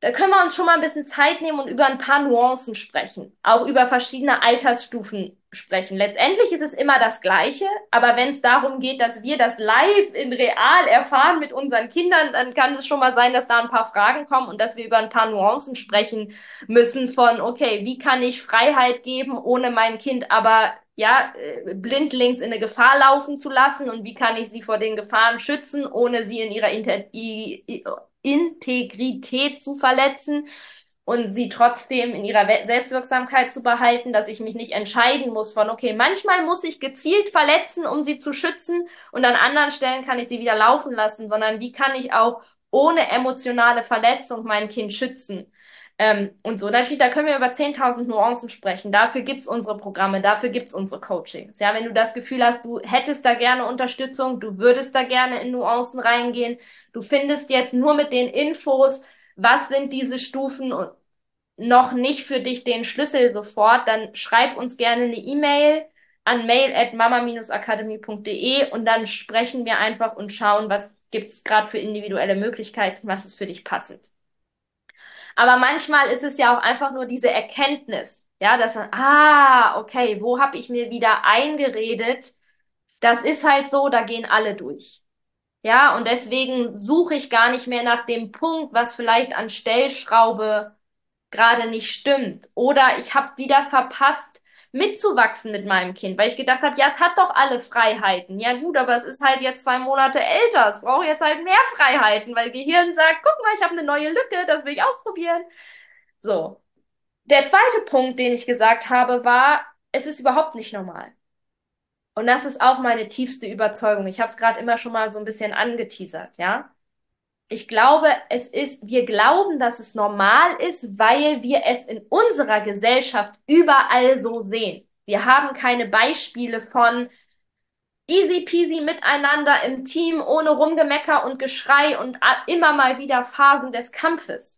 da können wir uns schon mal ein bisschen Zeit nehmen und über ein paar Nuancen sprechen, auch über verschiedene Altersstufen sprechen. Letztendlich ist es immer das Gleiche, aber wenn es darum geht, dass wir das live in real erfahren mit unseren Kindern, dann kann es schon mal sein, dass da ein paar Fragen kommen und dass wir über ein paar Nuancen sprechen müssen von, okay, wie kann ich Freiheit geben, ohne mein Kind aber ja, äh, blindlings in eine Gefahr laufen zu lassen und wie kann ich sie vor den Gefahren schützen, ohne sie in ihrer Inter Integrität zu verletzen und sie trotzdem in ihrer Selbstwirksamkeit zu behalten, dass ich mich nicht entscheiden muss von, okay, manchmal muss ich gezielt verletzen, um sie zu schützen und an anderen Stellen kann ich sie wieder laufen lassen, sondern wie kann ich auch ohne emotionale Verletzung mein Kind schützen? Ähm, und so, natürlich, da können wir über 10.000 Nuancen sprechen. Dafür gibt's unsere Programme, dafür gibt's unsere Coachings. Ja, wenn du das Gefühl hast, du hättest da gerne Unterstützung, du würdest da gerne in Nuancen reingehen, du findest jetzt nur mit den Infos, was sind diese Stufen und noch nicht für dich den Schlüssel sofort, dann schreib uns gerne eine E-Mail an mail at mama-akademie.de und dann sprechen wir einfach und schauen, was gibt's gerade für individuelle Möglichkeiten, was ist für dich passend. Aber manchmal ist es ja auch einfach nur diese Erkenntnis, ja, dass man, ah, okay, wo habe ich mir wieder eingeredet? Das ist halt so, da gehen alle durch. Ja, und deswegen suche ich gar nicht mehr nach dem Punkt, was vielleicht an Stellschraube gerade nicht stimmt oder ich habe wieder verpasst, mitzuwachsen mit meinem Kind, weil ich gedacht habe, ja, es hat doch alle Freiheiten. Ja gut, aber es ist halt jetzt zwei Monate älter, es braucht jetzt halt mehr Freiheiten, weil Gehirn sagt, guck mal, ich habe eine neue Lücke, das will ich ausprobieren. So. Der zweite Punkt, den ich gesagt habe, war, es ist überhaupt nicht normal. Und das ist auch meine tiefste Überzeugung. Ich habe es gerade immer schon mal so ein bisschen angeteasert, ja. Ich glaube, es ist, wir glauben, dass es normal ist, weil wir es in unserer Gesellschaft überall so sehen. Wir haben keine Beispiele von easy peasy miteinander im Team, ohne Rumgemecker und Geschrei und immer mal wieder Phasen des Kampfes.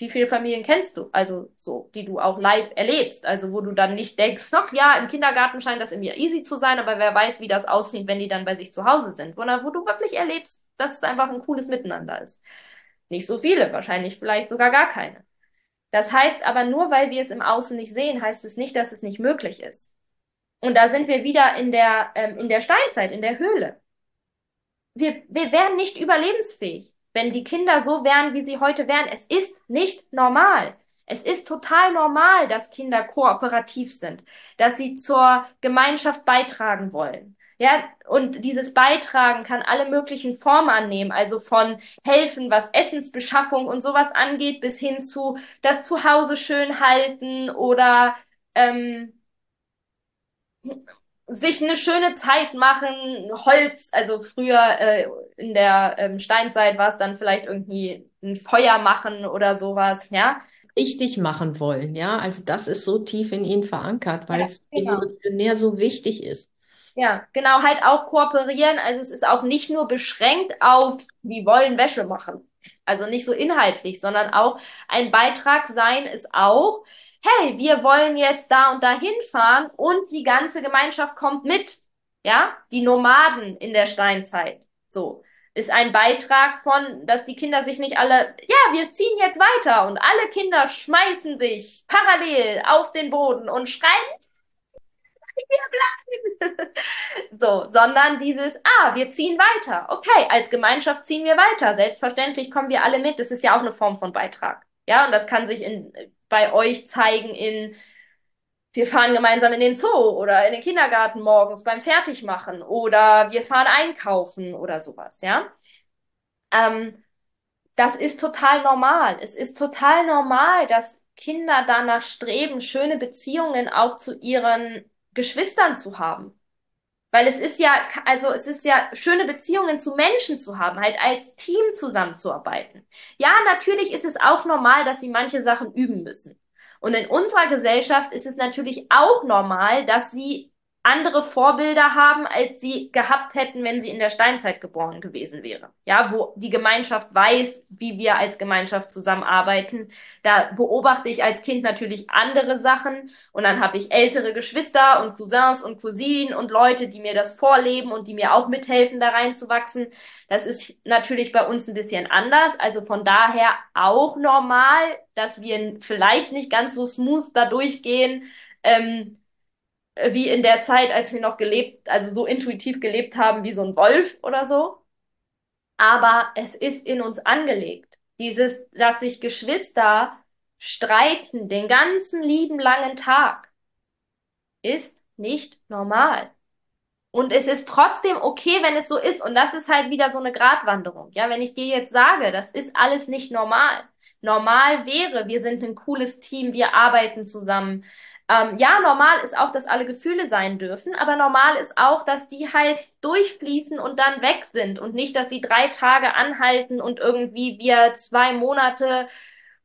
Wie viele Familien kennst du? Also so, die du auch live erlebst. Also wo du dann nicht denkst, ach ja, im Kindergarten scheint das irgendwie easy zu sein, aber wer weiß, wie das aussieht, wenn die dann bei sich zu Hause sind. Sondern wo du wirklich erlebst, dass es einfach ein cooles Miteinander ist. Nicht so viele, wahrscheinlich vielleicht sogar gar keine. Das heißt aber nur, weil wir es im Außen nicht sehen, heißt es nicht, dass es nicht möglich ist. Und da sind wir wieder in der, ähm, in der Steinzeit, in der Höhle. Wir, wir wären nicht überlebensfähig wenn die Kinder so wären, wie sie heute wären. Es ist nicht normal. Es ist total normal, dass Kinder kooperativ sind, dass sie zur Gemeinschaft beitragen wollen. Ja, und dieses Beitragen kann alle möglichen Formen annehmen, also von helfen, was Essensbeschaffung und sowas angeht, bis hin zu das Zuhause schön halten oder ähm, sich eine schöne Zeit machen, Holz, also früher äh, in der ähm, Steinzeit war es dann vielleicht irgendwie ein Feuer machen oder sowas, ja. Richtig machen wollen, ja. Also das ist so tief in ihnen verankert, weil ja, es genau. evolutionär so wichtig ist. Ja, genau, halt auch kooperieren. Also es ist auch nicht nur beschränkt auf, die wollen Wäsche machen. Also nicht so inhaltlich, sondern auch ein Beitrag sein ist auch, hey, wir wollen jetzt da und da hinfahren und die ganze Gemeinschaft kommt mit. Ja, die Nomaden in der Steinzeit. So. Ist ein Beitrag von, dass die Kinder sich nicht alle, ja, wir ziehen jetzt weiter und alle Kinder schmeißen sich parallel auf den Boden und schreien, wir bleiben. so, sondern dieses, ah, wir ziehen weiter. Okay, als Gemeinschaft ziehen wir weiter. Selbstverständlich kommen wir alle mit. Das ist ja auch eine Form von Beitrag. Ja, und das kann sich in, bei euch zeigen in, wir fahren gemeinsam in den Zoo oder in den Kindergarten morgens beim Fertigmachen oder wir fahren einkaufen oder sowas, ja. Ähm, das ist total normal. Es ist total normal, dass Kinder danach streben, schöne Beziehungen auch zu ihren Geschwistern zu haben. Weil es ist ja, also es ist ja schöne Beziehungen zu Menschen zu haben, halt als Team zusammenzuarbeiten. Ja, natürlich ist es auch normal, dass sie manche Sachen üben müssen. Und in unserer Gesellschaft ist es natürlich auch normal, dass sie andere Vorbilder haben, als sie gehabt hätten, wenn sie in der Steinzeit geboren gewesen wäre. Ja, wo die Gemeinschaft weiß, wie wir als Gemeinschaft zusammenarbeiten. Da beobachte ich als Kind natürlich andere Sachen und dann habe ich ältere Geschwister und Cousins und Cousinen und Leute, die mir das vorleben und die mir auch mithelfen, da reinzuwachsen. Das ist natürlich bei uns ein bisschen anders. Also von daher auch normal, dass wir vielleicht nicht ganz so smooth da durchgehen. Ähm, wie in der Zeit, als wir noch gelebt, also so intuitiv gelebt haben wie so ein Wolf oder so. Aber es ist in uns angelegt. Dieses, dass sich Geschwister streiten den ganzen lieben langen Tag, ist nicht normal. Und es ist trotzdem okay, wenn es so ist. Und das ist halt wieder so eine Gratwanderung. Ja, wenn ich dir jetzt sage, das ist alles nicht normal. Normal wäre, wir sind ein cooles Team, wir arbeiten zusammen, ähm, ja, normal ist auch, dass alle Gefühle sein dürfen, aber normal ist auch, dass die halt durchfließen und dann weg sind und nicht, dass sie drei Tage anhalten und irgendwie wir zwei Monate,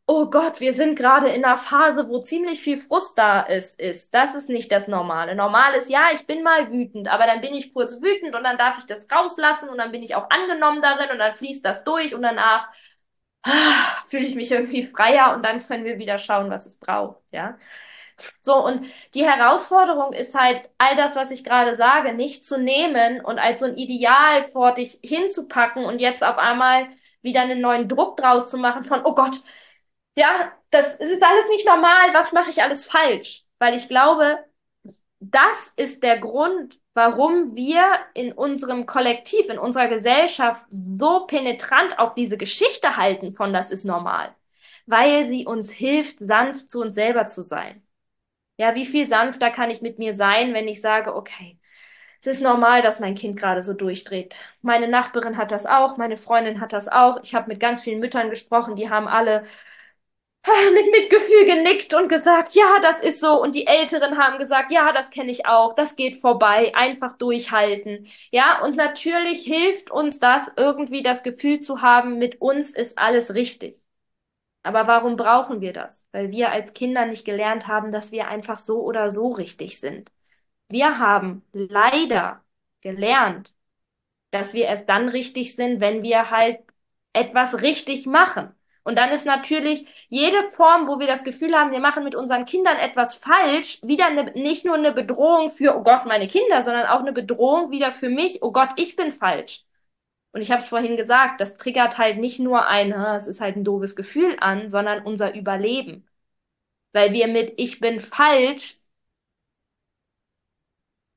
oh Gott, wir sind gerade in einer Phase, wo ziemlich viel Frust da ist, ist. Das ist nicht das Normale. Normal ist, ja, ich bin mal wütend, aber dann bin ich kurz wütend und dann darf ich das rauslassen und dann bin ich auch angenommen darin und dann fließt das durch und danach ah, fühle ich mich irgendwie freier und dann können wir wieder schauen, was es braucht, ja. So, und die Herausforderung ist halt, all das, was ich gerade sage, nicht zu nehmen und als so ein Ideal vor dich hinzupacken und jetzt auf einmal wieder einen neuen Druck draus zu machen von, oh Gott, ja, das ist alles nicht normal, was mache ich alles falsch? Weil ich glaube, das ist der Grund, warum wir in unserem Kollektiv, in unserer Gesellschaft so penetrant auch diese Geschichte halten von das ist normal. weil sie uns hilft, sanft zu uns selber zu sein. Ja, wie viel sanfter kann ich mit mir sein, wenn ich sage, okay, es ist normal, dass mein Kind gerade so durchdreht. Meine Nachbarin hat das auch, meine Freundin hat das auch. Ich habe mit ganz vielen Müttern gesprochen, die haben alle mit Mitgefühl genickt und gesagt, ja, das ist so. Und die Älteren haben gesagt, ja, das kenne ich auch, das geht vorbei, einfach durchhalten. Ja, und natürlich hilft uns das, irgendwie das Gefühl zu haben, mit uns ist alles richtig. Aber warum brauchen wir das? Weil wir als Kinder nicht gelernt haben, dass wir einfach so oder so richtig sind. Wir haben leider gelernt, dass wir erst dann richtig sind, wenn wir halt etwas richtig machen. Und dann ist natürlich jede Form, wo wir das Gefühl haben, wir machen mit unseren Kindern etwas falsch, wieder eine, nicht nur eine Bedrohung für, oh Gott, meine Kinder, sondern auch eine Bedrohung wieder für mich, oh Gott, ich bin falsch. Und ich habe es vorhin gesagt, das triggert halt nicht nur ein, es ist halt ein doofes Gefühl an, sondern unser Überleben. Weil wir mit ich bin falsch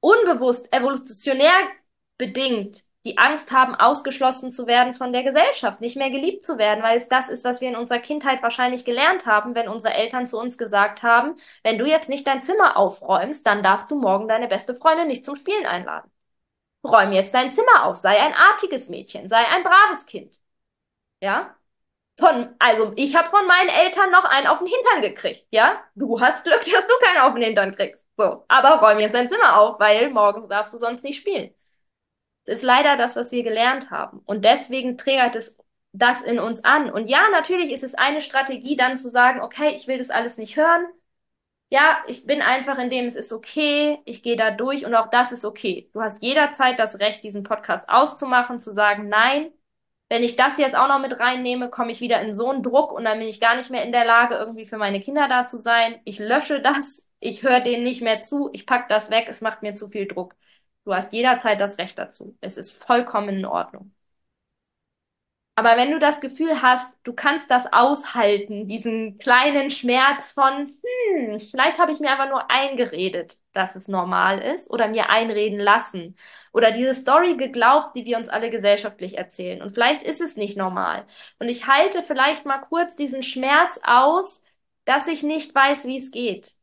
unbewusst evolutionär bedingt die Angst haben, ausgeschlossen zu werden von der Gesellschaft, nicht mehr geliebt zu werden, weil es das ist, was wir in unserer Kindheit wahrscheinlich gelernt haben, wenn unsere Eltern zu uns gesagt haben, wenn du jetzt nicht dein Zimmer aufräumst, dann darfst du morgen deine beste Freundin nicht zum Spielen einladen. Räum jetzt dein Zimmer auf, sei ein artiges Mädchen, sei ein braves Kind. Ja? Von, also ich habe von meinen Eltern noch einen auf den Hintern gekriegt, ja? Du hast Glück, dass du keinen auf den Hintern kriegst. So, aber räum jetzt dein Zimmer auf, weil morgens darfst du sonst nicht spielen ist leider das, was wir gelernt haben. Und deswegen triggert es das in uns an. Und ja, natürlich ist es eine Strategie, dann zu sagen, okay, ich will das alles nicht hören. Ja, ich bin einfach in dem, es ist okay, ich gehe da durch und auch das ist okay. Du hast jederzeit das Recht, diesen Podcast auszumachen, zu sagen, nein, wenn ich das jetzt auch noch mit reinnehme, komme ich wieder in so einen Druck und dann bin ich gar nicht mehr in der Lage, irgendwie für meine Kinder da zu sein. Ich lösche das, ich höre denen nicht mehr zu, ich pack das weg, es macht mir zu viel Druck. Du hast jederzeit das Recht dazu. Es ist vollkommen in Ordnung. Aber wenn du das Gefühl hast, du kannst das aushalten, diesen kleinen Schmerz von, hm, vielleicht habe ich mir einfach nur eingeredet, dass es normal ist oder mir einreden lassen oder diese Story geglaubt, die wir uns alle gesellschaftlich erzählen und vielleicht ist es nicht normal. Und ich halte vielleicht mal kurz diesen Schmerz aus, dass ich nicht weiß, wie es geht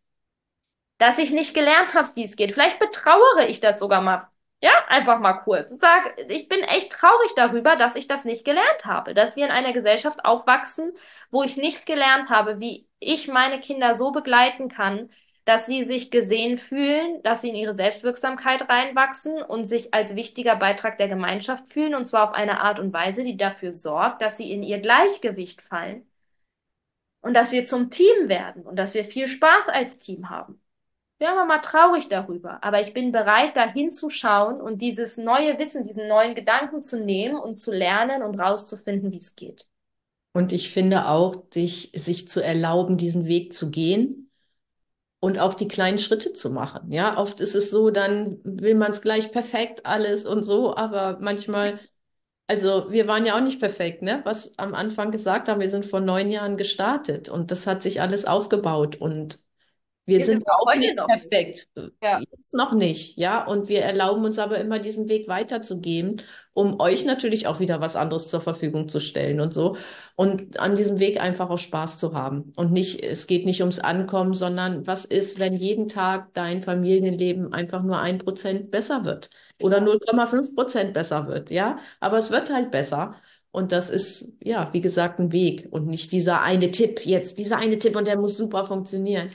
dass ich nicht gelernt habe, wie es geht. Vielleicht betrauere ich das sogar mal. Ja, einfach mal kurz. Sag, ich bin echt traurig darüber, dass ich das nicht gelernt habe, dass wir in einer Gesellschaft aufwachsen, wo ich nicht gelernt habe, wie ich meine Kinder so begleiten kann, dass sie sich gesehen fühlen, dass sie in ihre Selbstwirksamkeit reinwachsen und sich als wichtiger Beitrag der Gemeinschaft fühlen, und zwar auf eine Art und Weise, die dafür sorgt, dass sie in ihr Gleichgewicht fallen und dass wir zum Team werden und dass wir viel Spaß als Team haben wären wir mal traurig darüber. Aber ich bin bereit, da hinzuschauen und dieses neue Wissen, diesen neuen Gedanken zu nehmen und zu lernen und rauszufinden, wie es geht. Und ich finde auch, dich, sich zu erlauben, diesen Weg zu gehen und auch die kleinen Schritte zu machen. Ja, oft ist es so, dann will man es gleich perfekt alles und so, aber manchmal, also wir waren ja auch nicht perfekt, ne? Was am Anfang gesagt haben, wir sind vor neun Jahren gestartet und das hat sich alles aufgebaut und wir, wir sind, sind auch nicht perfekt. Ja. Jetzt noch nicht, ja. Und wir erlauben uns aber immer diesen Weg weiterzugeben, um euch natürlich auch wieder was anderes zur Verfügung zu stellen und so. Und an diesem Weg einfach auch Spaß zu haben. Und nicht, es geht nicht ums Ankommen, sondern was ist, wenn jeden Tag dein Familienleben einfach nur ein Prozent besser wird oder 0,5 Prozent besser wird, ja. Aber es wird halt besser. Und das ist, ja, wie gesagt, ein Weg und nicht dieser eine Tipp jetzt, dieser eine Tipp und der muss super funktionieren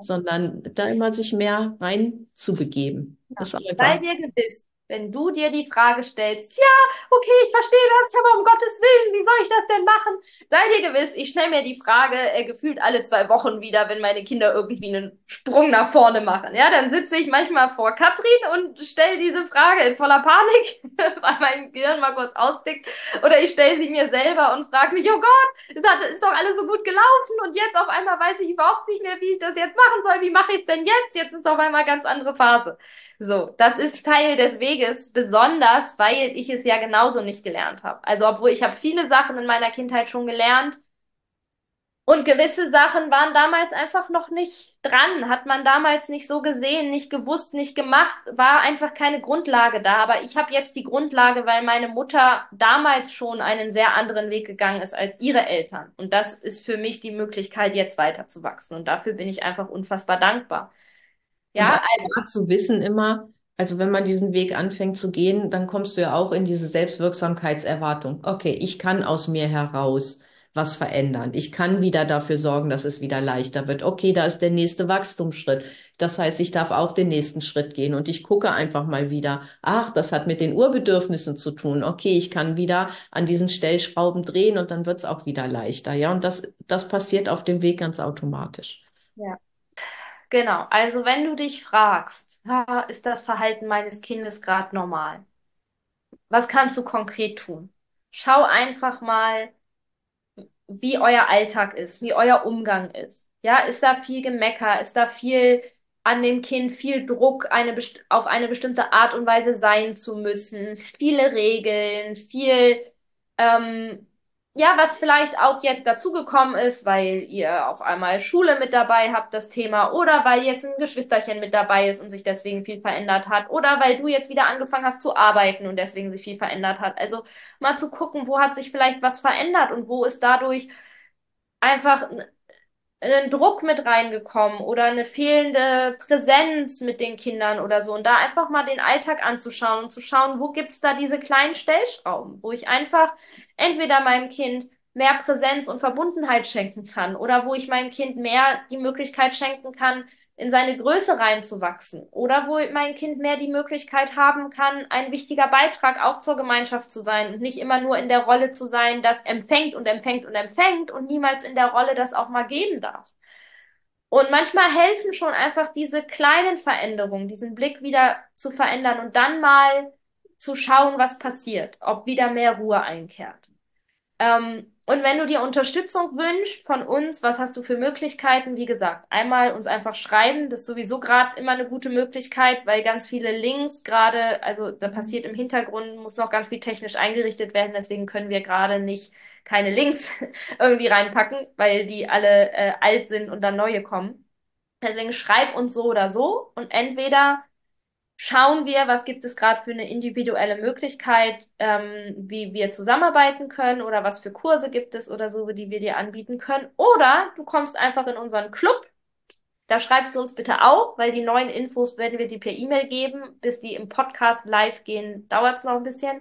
sondern da immer sich mehr reinzubegeben. Ja. Sei dir gewiss, wenn du dir die Frage stellst, ja, okay, ich verstehe das, aber um Gottes Willen, wie soll ich das denn machen? Sei dir gewiss, ich stelle mir die Frage äh, gefühlt alle zwei Wochen wieder, wenn meine Kinder irgendwie einen Sprung nach vorne machen. Ja, dann sitze ich manchmal vor Katrin und stelle diese Frage in voller Panik, weil mein Gehirn mal kurz austickt. Oder ich stelle sie mir selber und frage mich, oh Gott, hat, ist doch alles so gut gelaufen und jetzt auf einmal weiß ich überhaupt nicht mehr, wie ich das jetzt machen soll. Wie mache ich es denn jetzt? Jetzt ist auf einmal ganz andere Phase. So, das ist Teil des Weges, besonders weil ich es ja genauso nicht gelernt habe. Also obwohl ich habe viele Sachen in meiner Kindheit schon gelernt, Und gewisse Sachen waren damals einfach noch nicht dran, hat man damals nicht so gesehen, nicht gewusst, nicht gemacht, war einfach keine Grundlage da. Aber ich habe jetzt die Grundlage, weil meine Mutter damals schon einen sehr anderen Weg gegangen ist als ihre Eltern. Und das ist für mich die Möglichkeit, jetzt weiterzuwachsen. Und dafür bin ich einfach unfassbar dankbar. Ja, also zu wissen immer, also wenn man diesen Weg anfängt zu gehen, dann kommst du ja auch in diese Selbstwirksamkeitserwartung. Okay, ich kann aus mir heraus was verändern. Ich kann wieder dafür sorgen, dass es wieder leichter wird. Okay, da ist der nächste Wachstumsschritt. Das heißt, ich darf auch den nächsten Schritt gehen und ich gucke einfach mal wieder, ach, das hat mit den Urbedürfnissen zu tun. Okay, ich kann wieder an diesen Stellschrauben drehen und dann wird es auch wieder leichter. Ja, und das, das passiert auf dem Weg ganz automatisch. Ja. Genau, also wenn du dich fragst, ist das Verhalten meines Kindes gerade normal? Was kannst du konkret tun? Schau einfach mal, wie euer Alltag ist, wie euer Umgang ist. Ja, ist da viel Gemecker? Ist da viel an dem Kind, viel Druck, eine, auf eine bestimmte Art und Weise sein zu müssen? Viele Regeln, viel, ähm, ja, was vielleicht auch jetzt dazugekommen ist, weil ihr auf einmal Schule mit dabei habt, das Thema, oder weil jetzt ein Geschwisterchen mit dabei ist und sich deswegen viel verändert hat, oder weil du jetzt wieder angefangen hast zu arbeiten und deswegen sich viel verändert hat. Also mal zu gucken, wo hat sich vielleicht was verändert und wo ist dadurch einfach ein Druck mit reingekommen oder eine fehlende Präsenz mit den Kindern oder so. Und da einfach mal den Alltag anzuschauen und zu schauen, wo gibt's da diese kleinen Stellschrauben, wo ich einfach entweder meinem Kind mehr Präsenz und Verbundenheit schenken kann oder wo ich meinem Kind mehr die Möglichkeit schenken kann, in seine Größe reinzuwachsen oder wo mein Kind mehr die Möglichkeit haben kann, ein wichtiger Beitrag auch zur Gemeinschaft zu sein und nicht immer nur in der Rolle zu sein, das empfängt und empfängt und empfängt und niemals in der Rolle, das auch mal geben darf. Und manchmal helfen schon einfach diese kleinen Veränderungen, diesen Blick wieder zu verändern und dann mal zu schauen, was passiert, ob wieder mehr Ruhe einkehrt. Ähm, und wenn du dir Unterstützung wünschst von uns, was hast du für Möglichkeiten? Wie gesagt, einmal uns einfach schreiben, das ist sowieso gerade immer eine gute Möglichkeit, weil ganz viele Links gerade, also da passiert im Hintergrund, muss noch ganz viel technisch eingerichtet werden, deswegen können wir gerade nicht keine Links irgendwie reinpacken, weil die alle äh, alt sind und dann neue kommen. Deswegen schreib uns so oder so und entweder schauen wir, was gibt es gerade für eine individuelle Möglichkeit, ähm, wie wir zusammenarbeiten können oder was für Kurse gibt es oder so, die wir dir anbieten können. Oder du kommst einfach in unseren Club. Da schreibst du uns bitte auch, weil die neuen Infos werden wir dir per E-Mail geben. Bis die im Podcast live gehen, dauert es noch ein bisschen.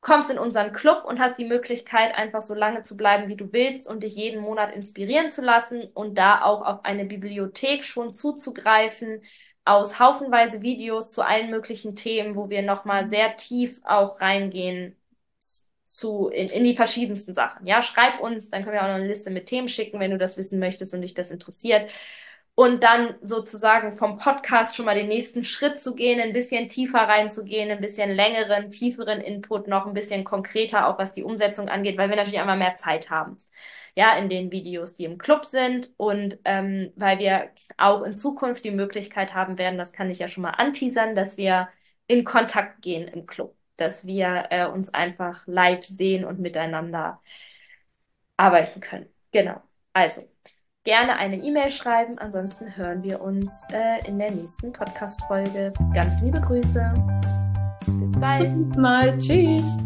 Kommst in unseren Club und hast die Möglichkeit, einfach so lange zu bleiben, wie du willst und dich jeden Monat inspirieren zu lassen und da auch auf eine Bibliothek schon zuzugreifen, aus haufenweise Videos zu allen möglichen Themen, wo wir nochmal sehr tief auch reingehen zu, in, in die verschiedensten Sachen. Ja, schreib uns, dann können wir auch noch eine Liste mit Themen schicken, wenn du das wissen möchtest und dich das interessiert. Und dann sozusagen vom Podcast schon mal den nächsten Schritt zu gehen, ein bisschen tiefer reinzugehen, ein bisschen längeren, tieferen Input, noch ein bisschen konkreter, auch was die Umsetzung angeht, weil wir natürlich einmal mehr Zeit haben ja, in den Videos, die im Club sind und ähm, weil wir auch in Zukunft die Möglichkeit haben werden, das kann ich ja schon mal anteasern, dass wir in Kontakt gehen im Club, dass wir äh, uns einfach live sehen und miteinander arbeiten können. Genau. Also gerne eine E-Mail schreiben, ansonsten hören wir uns äh, in der nächsten Podcast-Folge. Ganz liebe Grüße. Bis bald. Bis mal. Tschüss.